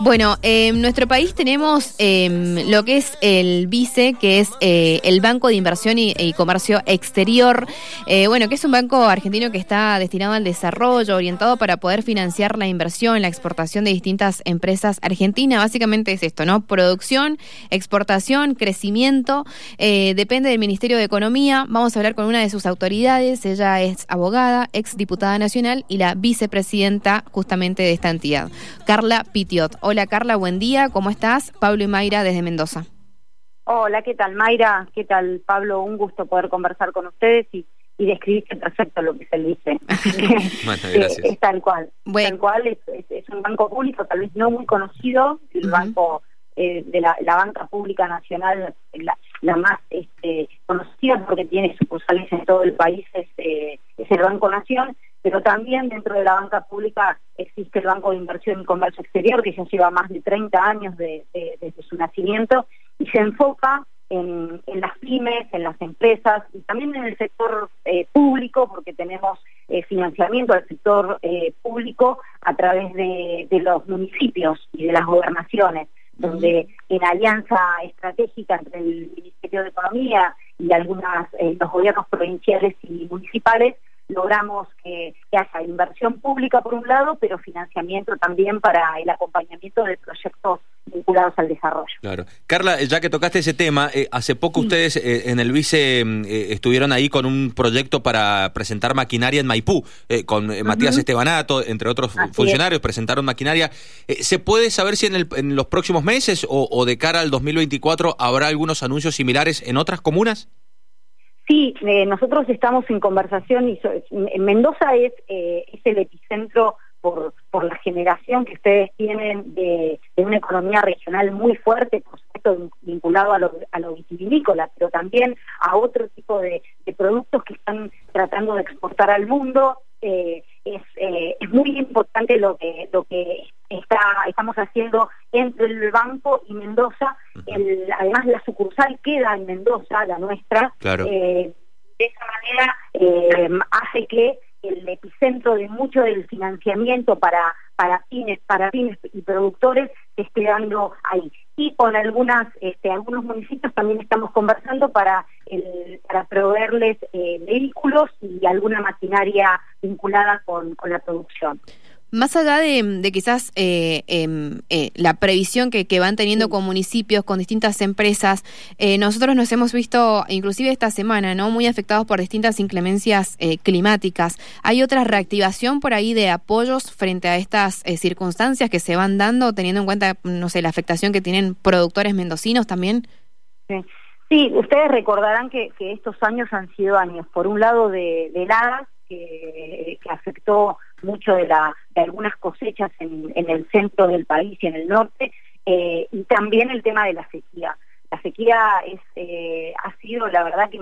Bueno, en nuestro país tenemos em, lo que es el BICE, que es eh, el Banco de Inversión y, Comercio Exterior, eh, bueno, que es un banco argentino que está destinado al desarrollo, orientado para poder financiar la inversión, la exportación de distintas empresas argentinas. Básicamente es esto, ¿no? Producción, exportación, crecimiento, eh, depende del Ministerio de Economía. Vamos a hablar con una de sus autoridades, ella es abogada, ex diputada nacional y la vicepresidenta justamente de esta entidad, Carla Pitiot. Hola Carla, buen día, ¿cómo estás? Pablo y Mayra desde Mendoza. Hola, ¿qué tal Mayra? ¿Qué tal Pablo? Un gusto poder conversar con ustedes y, y describiste perfecto lo que se dice. bueno, gracias. Es, tal cual. Tal cual, es, un banco público, tal vez no muy conocido, el banco eh, de la, banca pública nacional, la, más este, conocida porque tiene sucursales en todo el país, es, eh, es el Banco Nación pero también dentro de la banca pública existe el Banco de Inversión y Comercio Exterior, que ya lleva más de 30 años desde su nacimiento y se enfoca en, las pymes, en las empresas y también en el sector eh, público, porque tenemos eh, financiamiento al sector eh, público a través de, los municipios y de las gobernaciones, donde en alianza estratégica entre el Ministerio de Economía y algunas los gobiernos provinciales y municipales logramos que, haya inversión pública por un lado, pero financiamiento también para el acompañamiento de proyectos vinculados al desarrollo. Claro. Carla, ya que tocaste ese tema, eh, hace poco ustedes eh, en el Vice mm, eh, estuvieron ahí con un proyecto para presentar maquinaria en Maipú, con Matías Estebanato, entre otros funcionarios, presentaron maquinaria. ¿Se puede saber si en, en los próximos meses o, o de cara al 2024 habrá algunos anuncios similares en otras comunas? Sí, eh, nosotros estamos en conversación y en Mendoza es, eh, es el epicentro por, por la generación que ustedes tienen de, una economía regional muy fuerte, por supuesto vinculado a lo, a vitivinícola, pero también a otro tipo de, productos que están tratando de exportar al mundo. Eh, es, es muy importante lo que, lo que está, estamos haciendo entre el banco y Mendoza. Además, la sucursal queda en Mendoza, la nuestra. Eh, de esa manera eh, hace que el epicentro de mucho del financiamiento para para pymes, para pymes y productores se esté dando ahí. Y con algunas, este, algunos municipios también estamos conversando para, para proveerles eh, vehículos y alguna maquinaria vinculada con la producción. Más allá de, quizás eh, em, eh, la previsión que, van teniendo con municipios, con distintas empresas, eh, nosotros nos hemos visto, inclusive esta semana, no muy afectados por distintas inclemencias climáticas. ¿Hay otra reactivación por ahí de apoyos frente a estas circunstancias que se van dando, teniendo en cuenta, no sé, la afectación que tienen productores mendocinos también? Sí, ustedes recordarán que, estos años han sido años, por un lado, de, heladas, que, que afectó mucho de, algunas cosechas en, el centro del país y en el norte, eh, y también el tema de la sequía. La sequía eh, ha sido, la verdad, que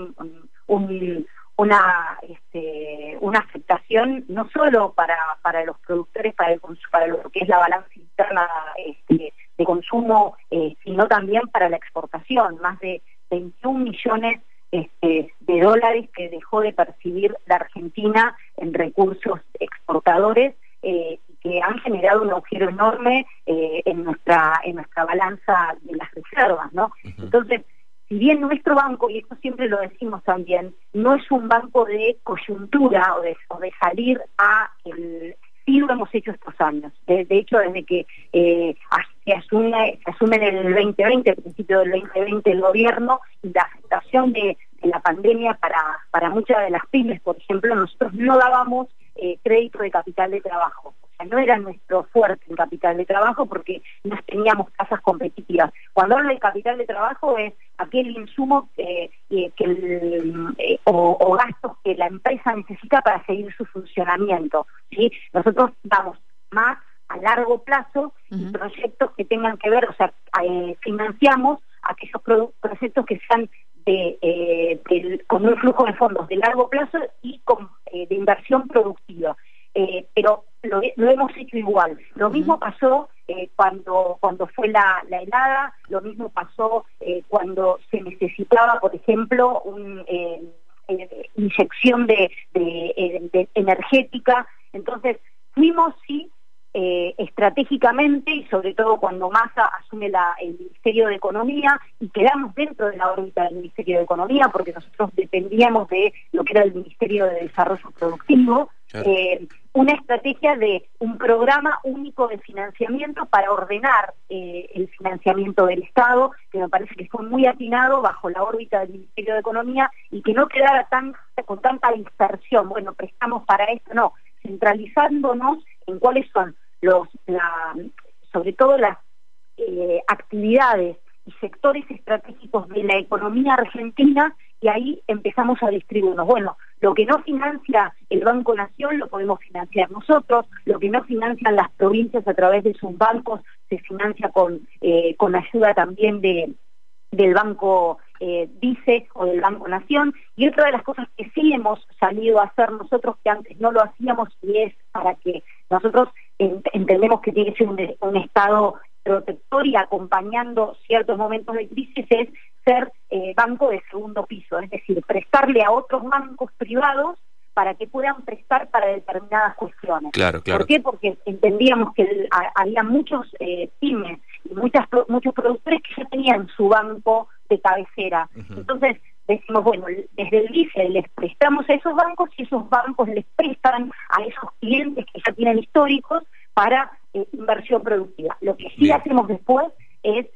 una, este, una afectación no solo para, para los productores, para, para lo que es la balanza interna este, de consumo, eh, sino también para la exportación. Más de 21 millones este, de dólares que dejó de percibir la Argentina en recursos exportadores eh, que han generado un agujero enorme eh, en nuestra en nuestra balanza de las reservas, ¿no? Entonces, si bien nuestro banco, y esto siempre lo decimos también, no es un banco de coyuntura o de, o de salir a el, sí lo hemos hecho estos años. De, hecho, desde que eh, se, asume, se asume en el 2020, al principio del 2020, el gobierno y la afectación de, la pandemia para, para muchas de las pymes, por ejemplo, nosotros no dábamos eh, crédito de capital de trabajo no era nuestro fuerte el capital de trabajo porque no teníamos tasas competitivas. Cuando hablo de capital de trabajo es aquel insumo eh, que eh, o, gastos que la empresa necesita para seguir su funcionamiento. ¿sí? Nosotros damos más a largo plazo proyectos que tengan que ver, o sea, financiamos aquellos proyectos que sean de, con un flujo de fondos de largo plazo y con, de inversión productiva. pero lo, hemos hecho igual. Lo mismo pasó eh, cuando, cuando fue la, helada, lo mismo pasó eh, cuando se necesitaba, por ejemplo, una eh, inyección de, energética. Entonces, fuimos sí eh, estratégicamente y sobre todo cuando Massa asume el Ministerio de Economía y quedamos dentro de la órbita del Ministerio de Economía porque nosotros dependíamos de lo que era el Ministerio de Desarrollo Productivo, eh, una estrategia de un programa único de financiamiento para ordenar eh, el financiamiento del Estado, que me parece que fue muy atinado bajo la órbita del Ministerio de Economía y que no quedara tan con tanta dispersión, bueno, prestamos para esto, no, centralizándonos en cuáles son los, sobre todo las eh, actividades y sectores estratégicos de la economía argentina y ahí empezamos a distribuirnos. Bueno, lo que no financia el Banco Nación lo podemos financiar nosotros, lo que no financian las provincias a través de sus bancos se financia con, eh, con ayuda también de, del Banco eh, Vice o del Banco Nación. Y otra de las cosas que sí hemos salido a hacer nosotros que antes no lo hacíamos y es para que nosotros entendemos que tiene que ser un, Estado protector y acompañando ciertos momentos de crisis es ser eh, banco de segundo piso, es decir, prestarle a otros bancos privados para que puedan prestar para determinadas cuestiones. Claro, claro. ¿Por qué? Porque entendíamos que había muchos eh, pymes y muchas, muchos productores que ya tenían su banco de cabecera. Entonces, decimos, bueno, desde el ICE les prestamos a esos bancos y esos bancos les prestan a esos clientes que ya tienen históricos para eh, inversión productiva. Lo que sí hacemos después es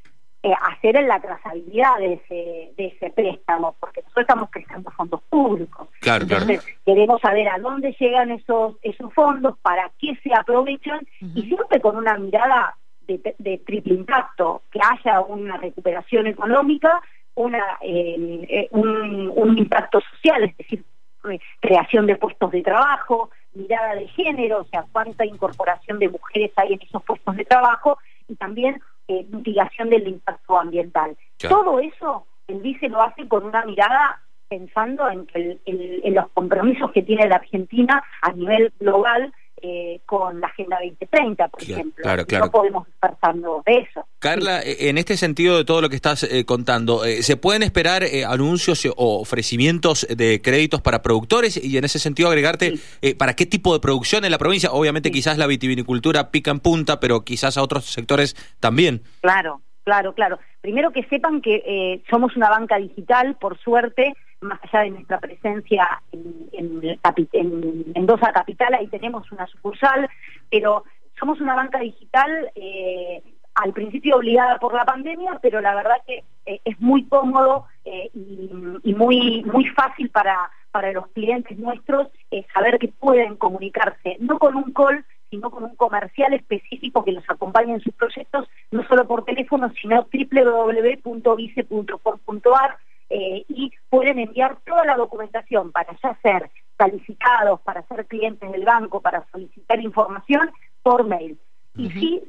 eh, hacer la trazabilidad de ese, de ese préstamo, porque nosotros estamos prestando fondos públicos. Entonces, queremos saber a dónde llegan esos, esos fondos, para qué se aprovechan, y siempre con una mirada de, de triple impacto, que haya una recuperación económica una, eh, un, impacto social, es decir, creación de puestos de trabajo, mirada de género, o sea, cuánta incorporación de mujeres hay en esos puestos de trabajo y también eh, mitigación del impacto ambiental. Todo eso el vice lo hace con una mirada pensando en, en los compromisos que tiene la Argentina a nivel global eh, con la Agenda 2030, por ejemplo. No podemos estar pasando de eso. Carla, eh, en este sentido de todo lo que estás eh, contando, ¿se pueden esperar anuncios o ofrecimientos de créditos para productores y en ese sentido agregarte para qué tipo de producción en la provincia? Obviamente quizás la vitivinicultura pica en punta, pero quizás a otros sectores también. Claro, claro, claro. Primero que sepan que somos una banca digital, por suerte, más allá de nuestra presencia en, en, Mendoza Capital, ahí tenemos una sucursal, pero somos una banca digital eh, al principio obligada por la pandemia, pero la verdad que eh, es muy cómodo eh, y, muy, muy fácil para, para los clientes nuestros saber que pueden comunicarse, no con un call, sino con un comercial específico que los acompañe en sus proyectos, no solo por teléfono, sino www.vice.com.ar eh, y pueden enviar toda la documentación para ya ser calificados, para ser clientes del banco, para solicitar información por mail. Y sí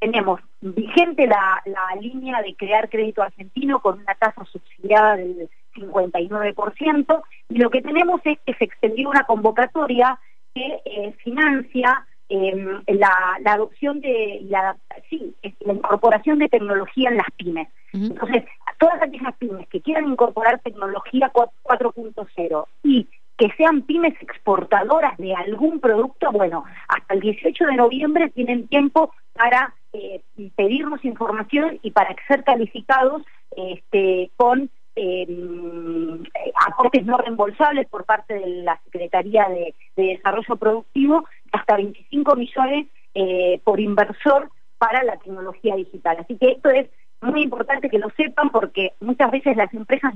tenemos vigente la, línea de crear crédito argentino con una tasa subsidiada del 59%, y lo que tenemos es que se extendió una convocatoria que eh, financia em, la, adopción de la, sí, la incorporación de tecnología en las pymes. Entonces, todas aquellas pymes que quieran incorporar tecnología 4.0 y que sean pymes exportadoras de algún producto, bueno, hasta el 18 de noviembre tienen tiempo para eh, pedirnos información y para ser calificados este, con em, aportes no reembolsables por parte de la Secretaría de, Desarrollo Productivo, hasta 25 millones eh, por inversor para la tecnología digital. Así que esto es muy importante que lo sepan porque muchas veces las empresas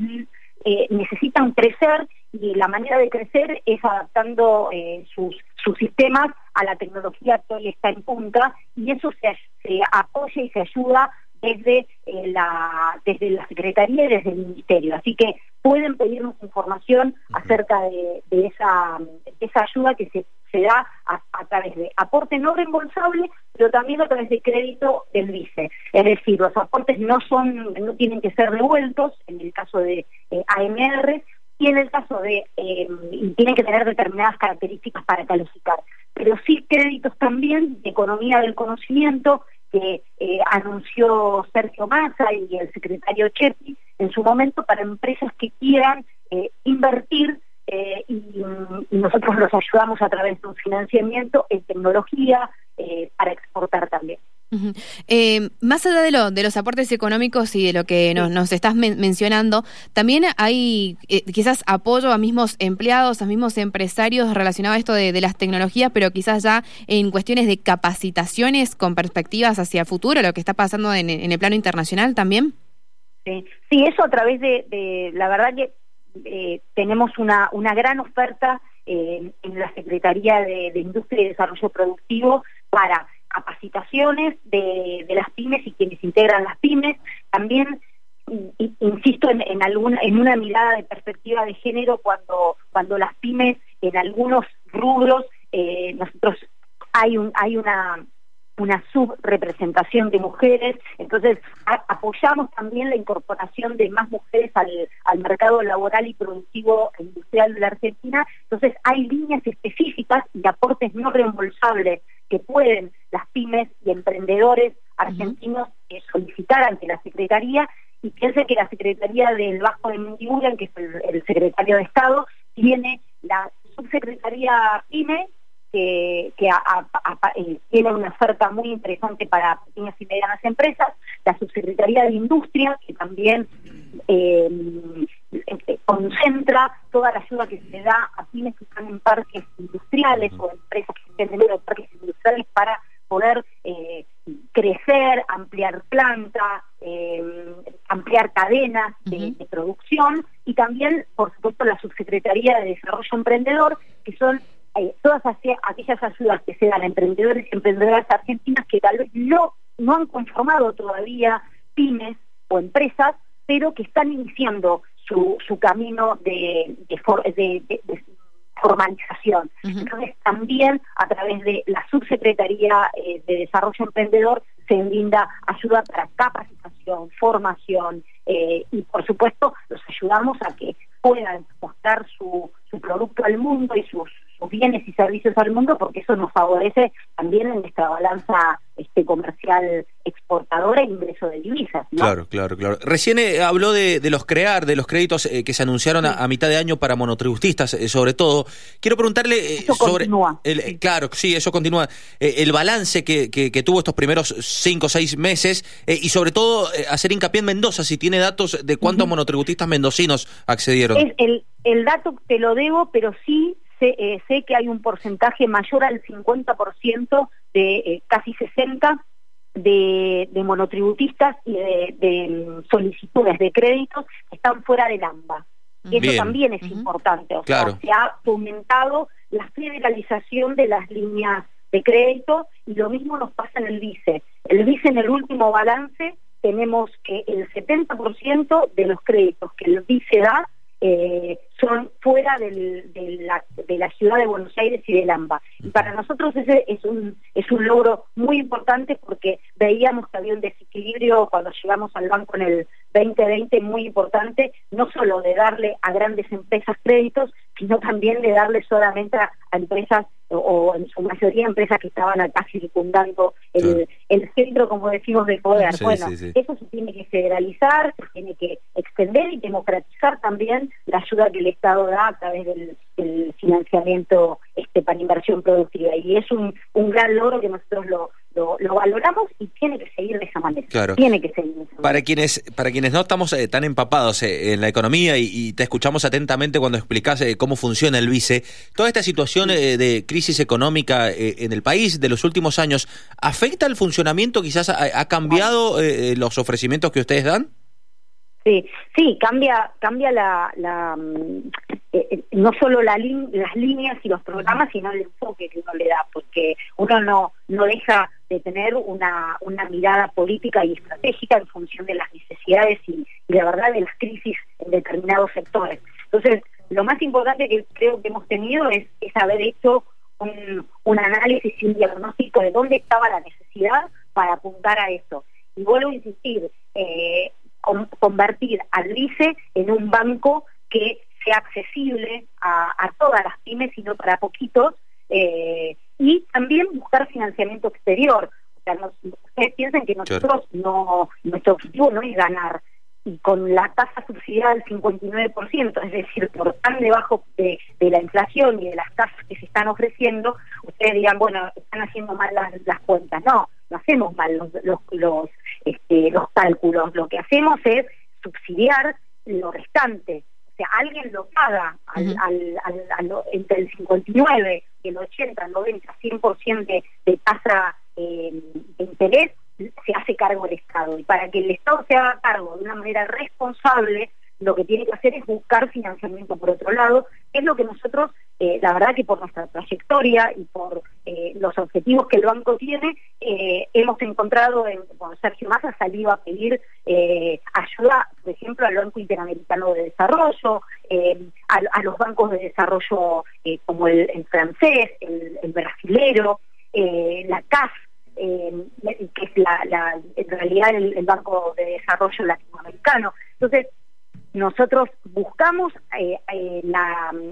eh, necesitan crecer y la manera de crecer es adaptando eh, sus, sus sistemas a la tecnología que hoy está en punta y eso se, se apoya y se ayuda desde eh, la desde la Secretaría y desde el Ministerio. Así que pueden pedirnos información acerca de, esa, esa ayuda que se, se da a, través de aporte no reembolsable, pero también a través de crédito del vice. Es decir, los aportes no son no tienen que ser devueltos en el caso de eh, AMR y en el caso de eh, tienen que tener determinadas características para calificar, pero sí créditos también de economía del conocimiento que eh, anunció Sergio Massa y el secretario Chepi en su momento para empresas que quieran eh, invertir eh, y, nosotros los ayudamos a través de un financiamiento en tecnología, para exportar también. Eh, más allá de, lo, de los aportes económicos y de lo que nos, estás mencionando, también hay eh, quizás apoyo a mismos empleados, a mismos empresarios relacionados a esto de, las tecnologías, pero quizás ya en cuestiones de capacitaciones con perspectivas hacia el futuro, lo que está pasando en, el plano internacional también. Sí, sí eso a través de, la verdad que eh, tenemos una, una gran oferta en la Secretaría de Industria y Desarrollo Productivo para capacitaciones de, las pymes y quienes integran las pymes. También insisto en, en, alguna, en una mirada de perspectiva de género cuando, cuando las pymes en algunos rubros, eh, nosotros hay, un, hay una una subrepresentación de mujeres, entonces apoyamos también la incorporación de más mujeres al, al mercado laboral y productivo e industrial de la Argentina, entonces hay líneas específicas y aportes no reembolsables que pueden las pymes y emprendedores argentinos eh, solicitar ante la Secretaría. Y piense que la Secretaría del Bajo de Mendiguren, que es el, secretario de Estado, tiene la subsecretaría PYME, que, eh, tiene una oferta muy interesante para pequeñas y medianas empresas, la subsecretaría de Industria, que también eh, concentra toda la ayuda que se da a pymes que están en parques industriales o empresas que estén parques industriales para poder eh, crecer, ampliar planta, eh, ampliar cadenas de, producción y también, por supuesto, la Subsecretaría de Desarrollo Emprendedor, que son eh, todas aquellas ayudas que se dan a emprendedores y emprendedoras argentinas que tal vez no, no han conformado todavía pymes o empresas, pero que están iniciando su, su camino de, de, formalización. Entonces, también a través de la Subsecretaría eh, de Desarrollo Emprendedor se brinda ayuda para capacitación, formación eh, y, por supuesto, los ayudamos a que puedan mostrar su, su producto al mundo y sus bienes y servicios al mundo porque eso nos favorece también en nuestra balanza este comercial exportadora e ingreso de divisas. Claro, claro, claro. Recién eh, habló de, los crear, de los créditos eh, que se anunciaron a, mitad de año para monotributistas, eh, sobre todo. Quiero preguntarle sobre... Continúa. El, Claro, sí, eso continúa. el balance que, que, tuvo estos primeros cinco o seis meses y sobre todo hacer hincapié en Mendoza, si tiene datos de cuántos monotributistas mendocinos accedieron. el, el dato te lo debo, pero sí eh, sé, que hay un porcentaje mayor al 50% de eh, casi 60 de, monotributistas y de, mm, solicitudes de créditos que están fuera del AMBA. Eso también es importante. O sea, se ha aumentado la federalización de las líneas de crédito y lo mismo nos pasa en el vice. El vice en el último balance tenemos que el 70% de los créditos que el vice da eh, son fuera del, de, la, de, la, ciudad de Buenos Aires y del AMBA. Y para nosotros ese es un, es un logro muy importante porque veíamos que había un desequilibrio cuando llegamos al banco en el 2020 muy importante, no solo de darle a grandes empresas créditos, sino también de darle solamente a, empresas o, en su mayoría empresas que estaban acá circundando el, el centro, como decimos, de poder. bueno, eso se tiene que federalizar, se tiene que extender y democratizar también la ayuda que el Estado da a través del, financiamiento este, para inversión productiva. Y es un, un gran logro que nosotros lo, lo, valoramos y tiene que seguir de esa manera. Claro. Tiene que seguir de esa manera. Para quienes, para quienes no estamos eh, tan empapados eh, en la economía y, te escuchamos atentamente cuando explicas eh, cómo funciona el vice, toda esta situación de crisis económica en el país de los últimos años, ¿afecta el funcionamiento? ¿Quizás ha, cambiado los ofrecimientos que ustedes dan? Sí, sí, cambia, cambia la, mm, eh, eh, no solo la las líneas y los programas, sino el enfoque que uno le da, porque uno no, no deja de tener una, una mirada política y estratégica en función de las necesidades y, la verdad de las crisis en determinados sectores. Entonces, lo más importante que creo que hemos tenido es, es haber hecho un, un análisis y un diagnóstico de dónde estaba la necesidad para apuntar a eso. Y vuelvo a insistir, eh, convertir al LICE en un banco que sea accesible a, todas las pymes y no para poquitos, eh, y también buscar financiamiento exterior. O sea, ustedes piensan que nosotros no, nuestro objetivo no es ganar, y con la tasa subsidiada del 59%, es decir, por tan debajo de, de, la inflación y de las tasas que se están ofreciendo, ustedes digan, bueno, están haciendo mal las, las cuentas. No, no hacemos mal los, los, los, este, los cálculos. Lo que hacemos es subsidiar lo restante. O sea, alguien lo paga al, al, al, entre el 59 y el 80, 90, 100% de, de tasa eh, de interés, se hace cargo el Estado. Y para que el Estado se haga cargo de una manera responsable, lo que tiene que hacer es buscar financiamiento por otro lado, es lo que nosotros, eh, la verdad que por nuestra trayectoria y por eh, los objetivos que el banco tiene, eh, hemos encontrado, en, bueno, Sergio Massa ha salido a pedir ayuda, por ejemplo, al Banco Interamericano de Desarrollo, a, los bancos de desarrollo como el, francés, el, el brasilero, la CAF, que es la, en realidad el Banco de Desarrollo Latinoamericano. Entonces, nosotros buscamos eh, eh,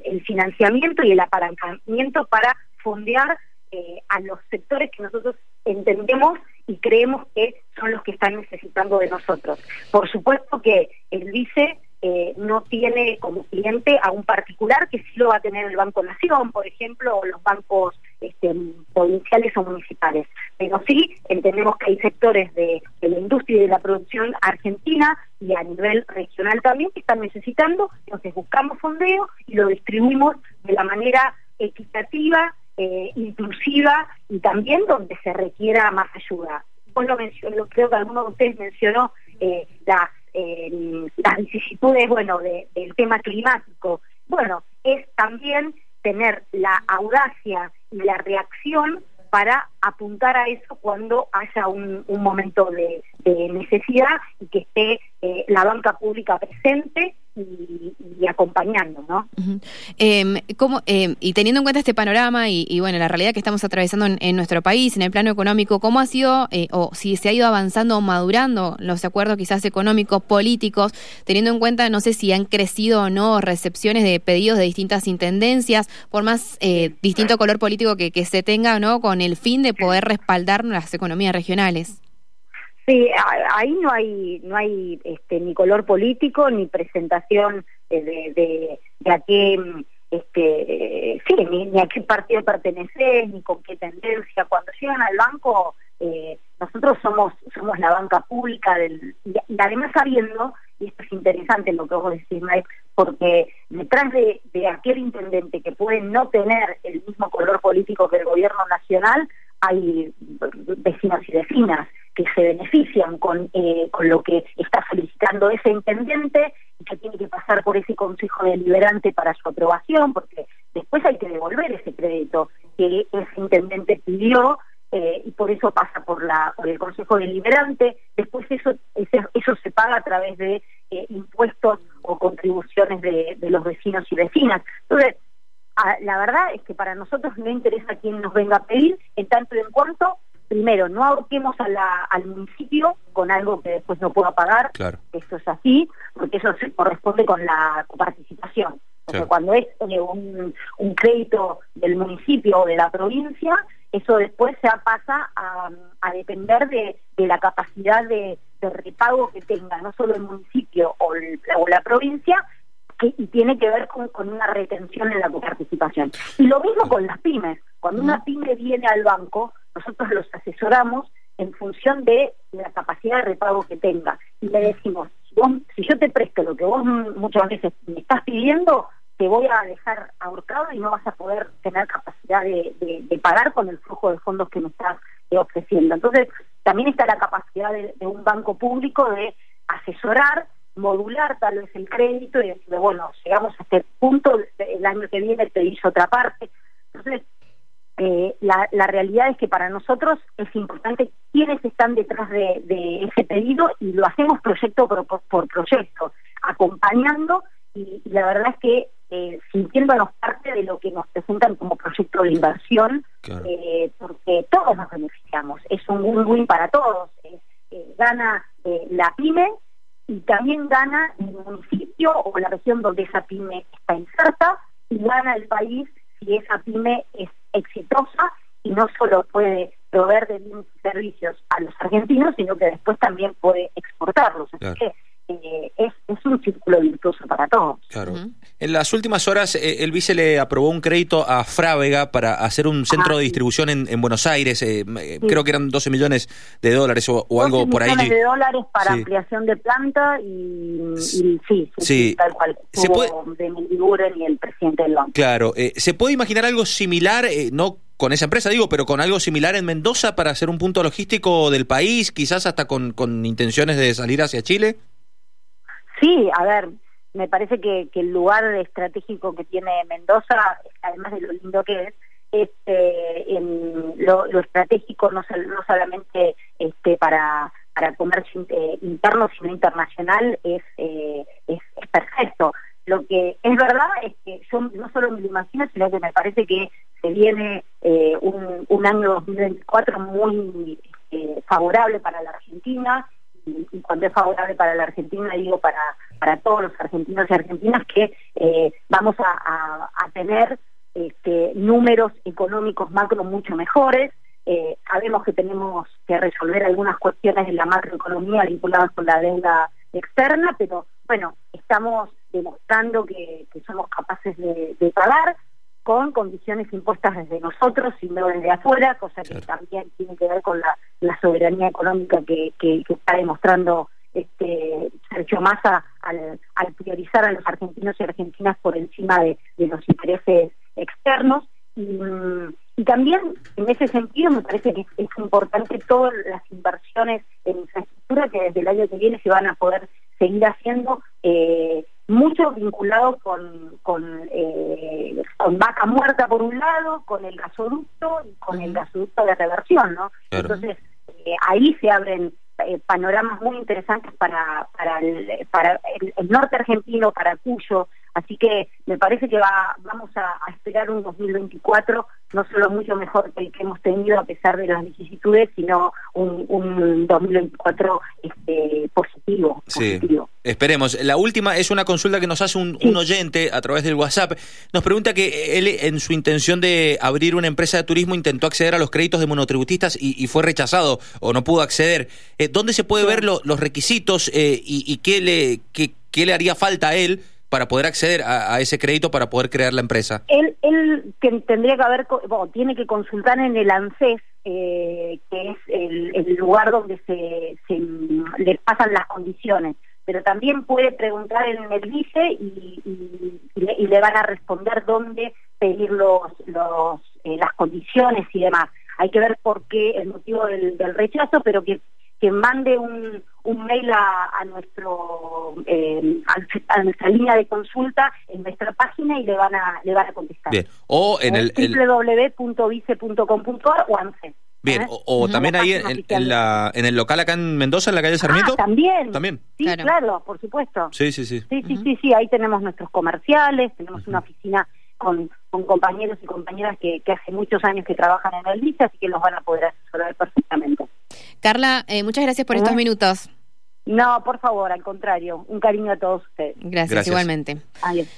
el financiamiento y el apalancamiento para fondear eh, a los sectores que nosotros entendemos y creemos que son los que están necesitando de nosotros. Por supuesto que el vice eh, no tiene como cliente a un particular que sí lo va a tener el Banco Nación, por ejemplo, o los bancos este, provinciales o municipales. Pero sí entendemos que hay sectores de, la industria y de la producción argentina y a nivel regional también que están necesitando, entonces buscamos fondeo y lo distribuimos de la manera equitativa, eh, inclusiva y también donde se requiera más ayuda. Vos lo mencionó, creo que alguno de ustedes mencionó eh, las las vicisitudes, bueno, del tema climático. Bueno, es también tener la audacia y la reacción para apuntar a eso cuando haya un, momento de, necesidad y que esté eh, la banca pública presente acompañando, ¿no? Em, em, y teniendo en cuenta este panorama y, bueno, la realidad que estamos atravesando en, nuestro país, en el plano económico, ¿cómo ha sido eh, o si se ha ido avanzando o madurando los acuerdos quizás económicos, políticos, teniendo en cuenta, no sé si han crecido o no recepciones de pedidos de distintas intendencias, por más eh, distinto color político que, que se tenga, ¿no? Con el fin de poder respaldar las economías regionales? Sí, ahí no hay no hay este, ni color político ni presentación de, de, a qué este sí ni, a qué partido perteneces ni con qué tendencia. Cuando llegan al banco eh, nosotros somos somos la banca pública del y, además sabiendo y esto es interesante lo que vos decís Mike, porque detrás de, de aquel intendente que puede no tener el mismo color político que el gobierno nacional hay vecinos y vecinas que se benefician con, eh, con lo que está solicitando ese intendente y que tiene que pasar por ese consejo deliberante para su aprobación, porque después hay que devolver ese crédito que ese intendente pidió eh, y por eso pasa por la por el consejo deliberante. Después eso eso se paga a través de eh, impuestos o contribuciones de, de, los vecinos y vecinas. Entonces la verdad es que para nosotros no interesa quién nos venga a pedir en tanto y en cuanto primero, no ahorquemos a la, al municipio con algo que después no pueda pagar, claro. eso es así, porque eso se corresponde con la participación. Porque cuando es eh, un, un, crédito del municipio o de la provincia, eso después se pasa a, a depender de, de, la capacidad de, de, repago que tenga no solo el municipio o, el, o la provincia, que, y tiene que ver con, con una retención en la coparticipación. Y lo mismo con las pymes. Cuando una pyme viene al banco, nosotros los asesoramos en función de la capacidad de repago que tenga. Y le decimos, si yo te presto lo que vos muchas veces me estás pidiendo, te voy a dejar ahorcado y no vas a poder tener capacidad de, pagar con el flujo de fondos que me estás ofreciendo. Entonces, también está la capacidad de, un banco público de asesorar, modular tal vez el crédito y decir, bueno, llegamos a este punto, el año que viene te hizo otra parte. Entonces, eh, la, la, realidad es que para nosotros es importante quiénes están detrás de, ese pedido y lo hacemos proyecto por, por proyecto, acompañando y, la verdad es que eh, sintiéndonos parte de lo que nos presentan como proyecto de inversión, eh, porque todos nos beneficiamos, es un win-win para todos, eh, gana la pyme y también gana el municipio o la región donde esa pyme está inserta y gana el país si esa pyme es exitosa y no solo puede proveer de bienes y servicios a los argentinos, sino que después también puede exportarlos. Así que eh, es, es un círculo virtuoso para todos. Claro. En las últimas horas, eh, el vice le aprobó un crédito a Frávega para hacer un centro de distribución en, Buenos Aires. Eh, eh, creo que eran 12 millones de dólares o, algo por ahí. millones de dólares para ampliación de planta y, sí, sí, tal cual. ¿Se puede... de Mendiguren y el presidente del banco. Claro. ¿Se puede imaginar algo similar, no con esa empresa, digo, pero con algo similar en Mendoza para hacer un punto logístico del país, quizás hasta con, con intenciones de salir hacia Chile? Sí, a ver, me parece que, el lugar estratégico que tiene Mendoza, además de lo lindo que es, este, lo, estratégico no, no solamente este, para, para comercio eh, interno, sino internacional, es, eh, es, perfecto. Lo que es verdad es que yo no solo me lo imagino, sino que me parece que se viene eh, un, un año 2024 muy favorable para la Argentina, y, cuando es favorable para la Argentina, digo para, para todos los argentinos y argentinas, que eh, vamos a, tener este, números económicos macro mucho mejores. Eh, sabemos que tenemos que resolver algunas cuestiones de la macroeconomía vinculadas con la deuda externa, pero bueno, estamos demostrando que, somos capaces de pagar con condiciones impuestas desde nosotros y no desde afuera, cosa que también tiene que ver con la, soberanía económica que, está demostrando este Sergio Massa al, priorizar a los argentinos y argentinas por encima de, los intereses externos. Y, también en ese sentido me parece que es, importante todas las inversiones en infraestructura que desde el año que viene se van a poder seguir haciendo eh, mucho vinculado con, con, eh, con, vaca muerta por un lado, con el gasoducto y con el gasoducto de reversión, ¿no? Entonces, eh, ahí se abren eh, panoramas muy interesantes para, para, el, para el, norte argentino, para Cuyo, así que me parece que va, vamos a, esperar un 2024 no solo mucho mejor que el que hemos tenido a pesar de las vicisitudes, sino un, un 2024 este, positivo. positivo. Esperemos. La última es una consulta que nos hace un, oyente a través del WhatsApp. Nos pregunta que él, en su intención de abrir una empresa de turismo, intentó acceder a los créditos de monotributistas y, fue rechazado o no pudo acceder. Eh, ¿Dónde se puede ver los requisitos eh, y, qué, le, qué, qué le haría falta a él para poder acceder a, ese crédito para poder crear la empresa? Él, él tendría que haber, bueno, tiene que consultar en el ANSES, eh, que es el, lugar donde se, se le pasan las condiciones pero también puede preguntar en el vice y, le, van a responder dónde pedir los, los eh, las condiciones y demás. Hay que ver por qué el motivo del, rechazo, pero que, que mande un, un mail a, nuestro eh, a, nuestra línea de consulta en nuestra página y le van a le van a contestar. Bien. O en el, www.vice.com.ar o ANSE. Bien, o, también ahí en, la, en el local acá en Mendoza, en la calle Sarmiento. Ah, también. También. Sí, claro. por supuesto. Sí, sí, sí. Sí, sí, sí, sí, ahí tenemos nuestros comerciales, tenemos una oficina con, con compañeros y compañeras que, que, hace muchos años que trabajan en el DICE, así que los van a poder asesorar perfectamente. Carla, eh, muchas gracias por estos minutos. No, por favor, al contrario, un cariño a todos ustedes. Gracias, gracias. igualmente. Adiós.